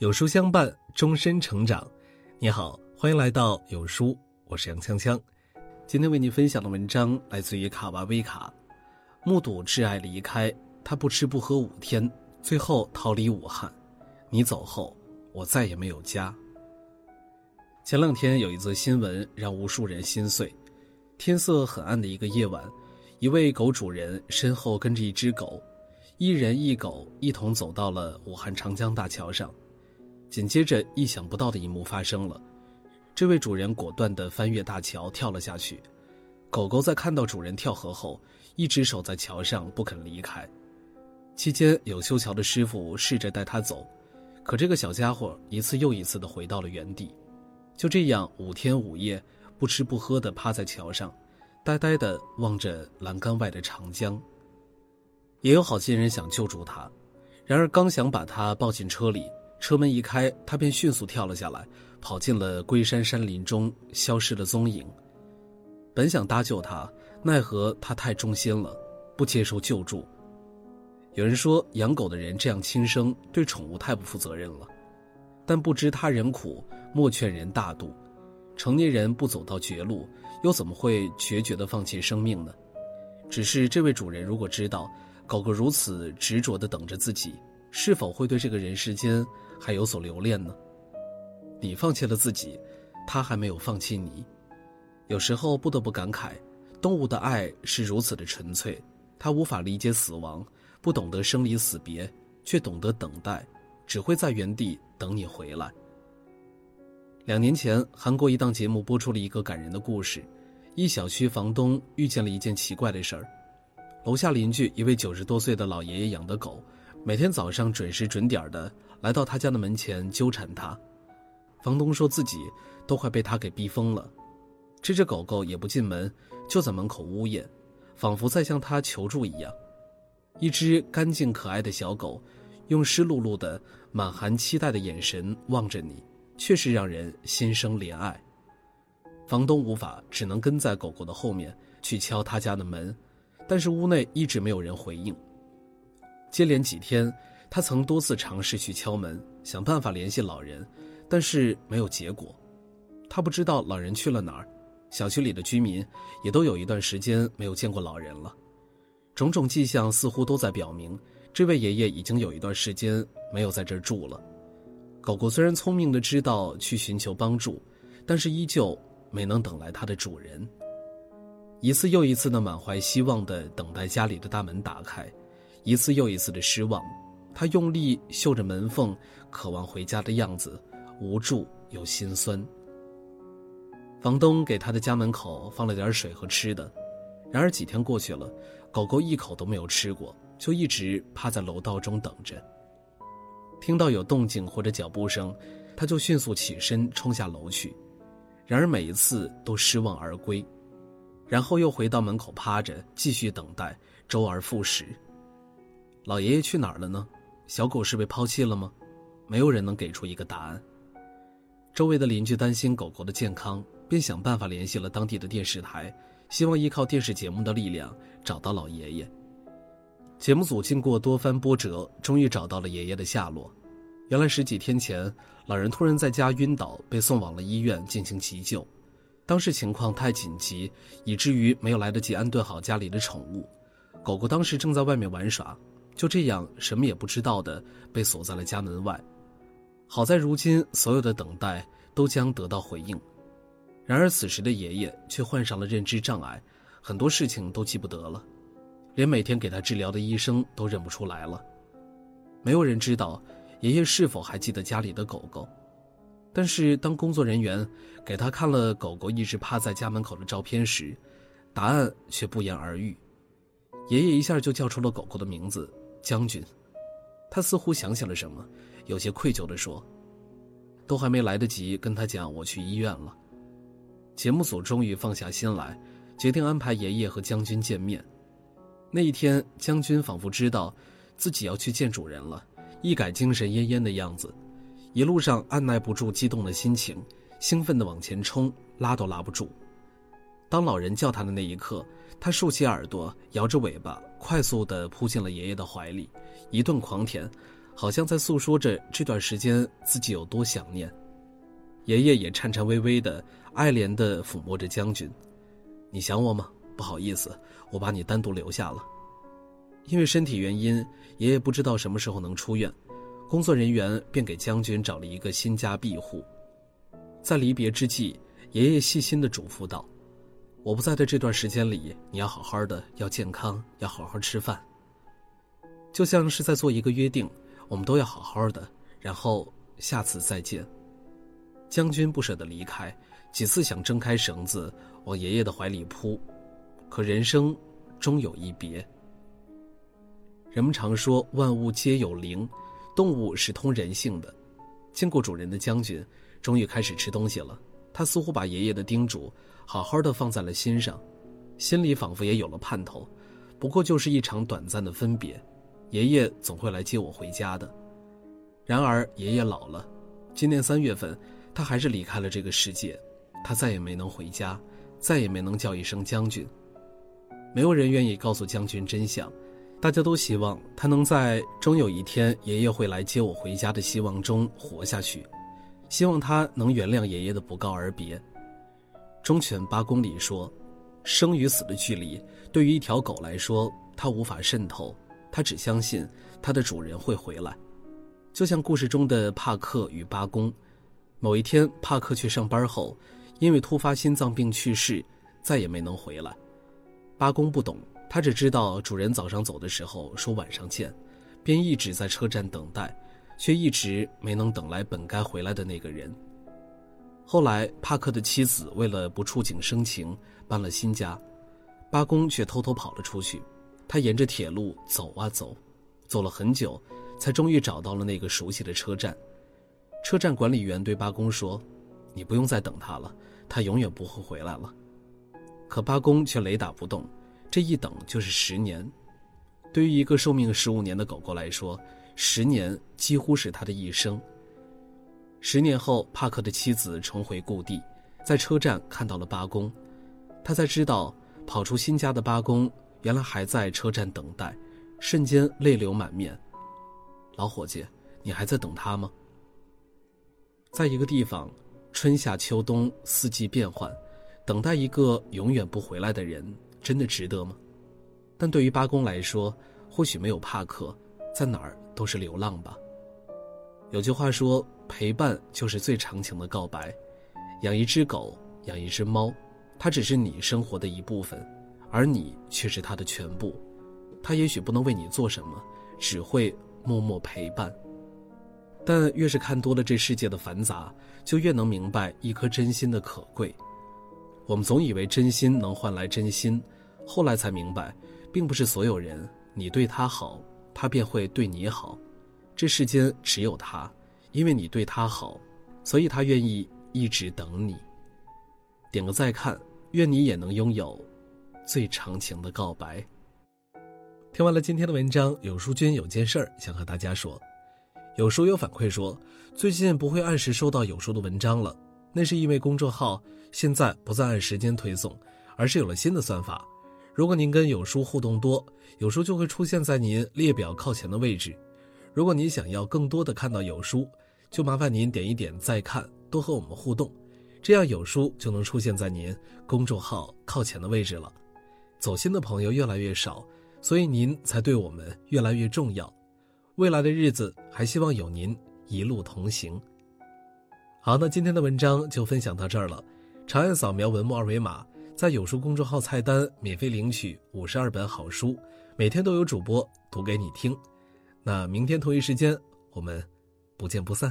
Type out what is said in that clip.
有书相伴，终身成长。你好，欢迎来到有书，我是杨锵锵。今天为你分享的文章来自于卡娃威卡。目睹挚爱离开，他不吃不喝五天，最后逃离武汉。你走后，我再也没有家。前两天有一则新闻让无数人心碎。天色很暗的一个夜晚，一位狗主人身后跟着一只狗，一人一狗一同走到了武汉长江大桥上。紧接着，意想不到的一幕发生了，这位主人果断地翻越大桥跳了下去。狗狗在看到主人跳河后，一直守在桥上不肯离开。期间，有修桥的师傅试着带它走，可这个小家伙一次又一次地回到了原地。就这样，五天五夜不吃不喝地趴在桥上，呆呆地望着栏杆外的长江。也有好心人想救助他，然而刚想把他抱进车里。车门一开，他便迅速跳了下来，跑进了龟山山林中，消失了踪影。本想搭救他，奈何他太忠心了，不接受救助。有人说，养狗的人这样轻生，对宠物太不负责任了。但不知他人苦，莫劝人大度。成年人不走到绝路，又怎么会决绝地放弃生命呢？只是这位主人如果知道，狗狗如此执着地等着自己。是否会对这个人世间还有所留恋呢？你放弃了自己，他还没有放弃你。有时候不得不感慨，动物的爱是如此的纯粹，它无法理解死亡，不懂得生离死别，却懂得等待，只会在原地等你回来。两年前，韩国一档节目播出了一个感人的故事：一小区房东遇见了一件奇怪的事儿，楼下邻居一位九十多岁的老爷爷养的狗。每天早上准时准点的来到他家的门前纠缠他，房东说自己都快被他给逼疯了。这只狗狗也不进门，就在门口呜咽，仿佛在向他求助一样。一只干净可爱的小狗，用湿漉漉的、满含期待的眼神望着你，确实让人心生怜爱。房东无法，只能跟在狗狗的后面去敲他家的门，但是屋内一直没有人回应。接连几天，他曾多次尝试去敲门，想办法联系老人，但是没有结果。他不知道老人去了哪儿，小区里的居民也都有一段时间没有见过老人了。种种迹象似乎都在表明，这位爷爷已经有一段时间没有在这儿住了。狗狗虽然聪明的知道去寻求帮助，但是依旧没能等来它的主人。一次又一次的满怀希望的等待家里的大门打开。一次又一次的失望，他用力嗅着门缝，渴望回家的样子，无助又心酸。房东给他的家门口放了点水和吃的，然而几天过去了，狗狗一口都没有吃过，就一直趴在楼道中等着。听到有动静或者脚步声，他就迅速起身冲下楼去，然而每一次都失望而归，然后又回到门口趴着继续等待，周而复始。老爷爷去哪儿了呢？小狗是被抛弃了吗？没有人能给出一个答案。周围的邻居担心狗狗的健康，便想办法联系了当地的电视台，希望依靠电视节目的力量找到老爷爷。节目组经过多番波折，终于找到了爷爷的下落。原来十几天前，老人突然在家晕倒，被送往了医院进行急救。当时情况太紧急，以至于没有来得及安顿好家里的宠物。狗狗当时正在外面玩耍。就这样，什么也不知道的被锁在了家门外。好在如今所有的等待都将得到回应。然而此时的爷爷却患上了认知障碍，很多事情都记不得了，连每天给他治疗的医生都认不出来了。没有人知道爷爷是否还记得家里的狗狗。但是当工作人员给他看了狗狗一直趴在家门口的照片时，答案却不言而喻。爷爷一下就叫出了狗狗的名字。将军，他似乎想起了什么，有些愧疚地说：“都还没来得及跟他讲，我去医院了。”节目组终于放下心来，决定安排爷爷和将军见面。那一天，将军仿佛知道自己要去见主人了，一改精神奄奄的样子，一路上按耐不住激动的心情，兴奋地往前冲，拉都拉不住。当老人叫他的那一刻，他竖起耳朵，摇着尾巴，快速地扑进了爷爷的怀里，一顿狂舔，好像在诉说着这段时间自己有多想念。爷爷也颤颤巍巍的、爱怜的抚摸着将军：“你想我吗？不好意思，我把你单独留下了。因为身体原因，爷爷不知道什么时候能出院，工作人员便给将军找了一个新家庇护。在离别之际，爷爷细心的嘱咐道：‘我不在的这段时间里，你要好好的，要健康，要好好吃饭。’就像是在做一个约定，我们都要好好的，然后下次再见。”将军不舍得离开，几次想挣开绳子往爷爷的怀里扑，可人生终有一别。人们常说万物皆有灵，动物是通人性的。见过主人的将军终于开始吃东西了，他似乎把爷爷的叮嘱好好的放在了心上，心里仿佛也有了盼头。不过就是一场短暂的分别，爷爷总会来接我回家的。然而爷爷老了，今年三月份。他还是离开了这个世界，他再也没能回家，再也没能叫一声将军。没有人愿意告诉将军真相，大家都希望他能在终有一天爷爷会来接我回家的希望中活下去，希望他能原谅爷爷的不告而别。忠犬八公里说，生与死的距离对于一条狗来说，它无法渗透，它只相信它的主人会回来，就像故事中的帕克与八公。某一天，帕克去上班后，因为突发心脏病去世，再也没能回来。八公不懂，他只知道主人早上走的时候说晚上见，便一直在车站等待，却一直没能等来本该回来的那个人。后来，帕克的妻子为了不触景生情，搬了新家，八公却偷偷跑了出去。他沿着铁路走啊走，走了很久，才终于找到了那个熟悉的车站。车站管理员对八公说：“你不用再等他了，他永远不会回来了。”可八公却雷打不动，这一等就是十年。对于一个寿命十五年的狗狗来说，十年几乎是他的一生。十年后，帕克的妻子重回故地，在车站看到了八公，他才知道跑出新家的八公原来还在车站等待，瞬间泪流满面。老伙计，你还在等他吗？在一个地方，春夏秋冬四季变换，等待一个永远不回来的人，真的值得吗？但对于八公来说，或许没有帕克，在哪儿都是流浪吧。有句话说，陪伴就是最长情的告白。养一只狗，养一只猫，它只是你生活的一部分，而你却是它的全部。它也许不能为你做什么，只会默默陪伴。但越是看多了这世界的繁杂，就越能明白一颗真心的可贵。我们总以为真心能换来真心，后来才明白，并不是所有人你对他好，他便会对你好。这世间只有他，因为你对他好，所以他愿意一直等你。点个再看，愿你也能拥有最长情的告白。听完了今天的文章，有书君有件事儿想和大家说。有书友反馈说，最近不会按时收到有书的文章了，那是因为公众号现在不再按时间推送，而是有了新的算法。如果您跟有书互动多，有书就会出现在您列表靠前的位置。如果您想要更多的看到有书，就麻烦您点一点再看，多和我们互动，这样有书就能出现在您公众号靠前的位置了。走心的朋友越来越少，所以您才对我们越来越重要。未来的日子，还希望有您一路同行。好，那今天的文章就分享到这儿了。长按扫描文末二维码，在有书公众号菜单免费领取五十二本好书，每天都有主播读给你听。那明天同一时间，我们不见不散。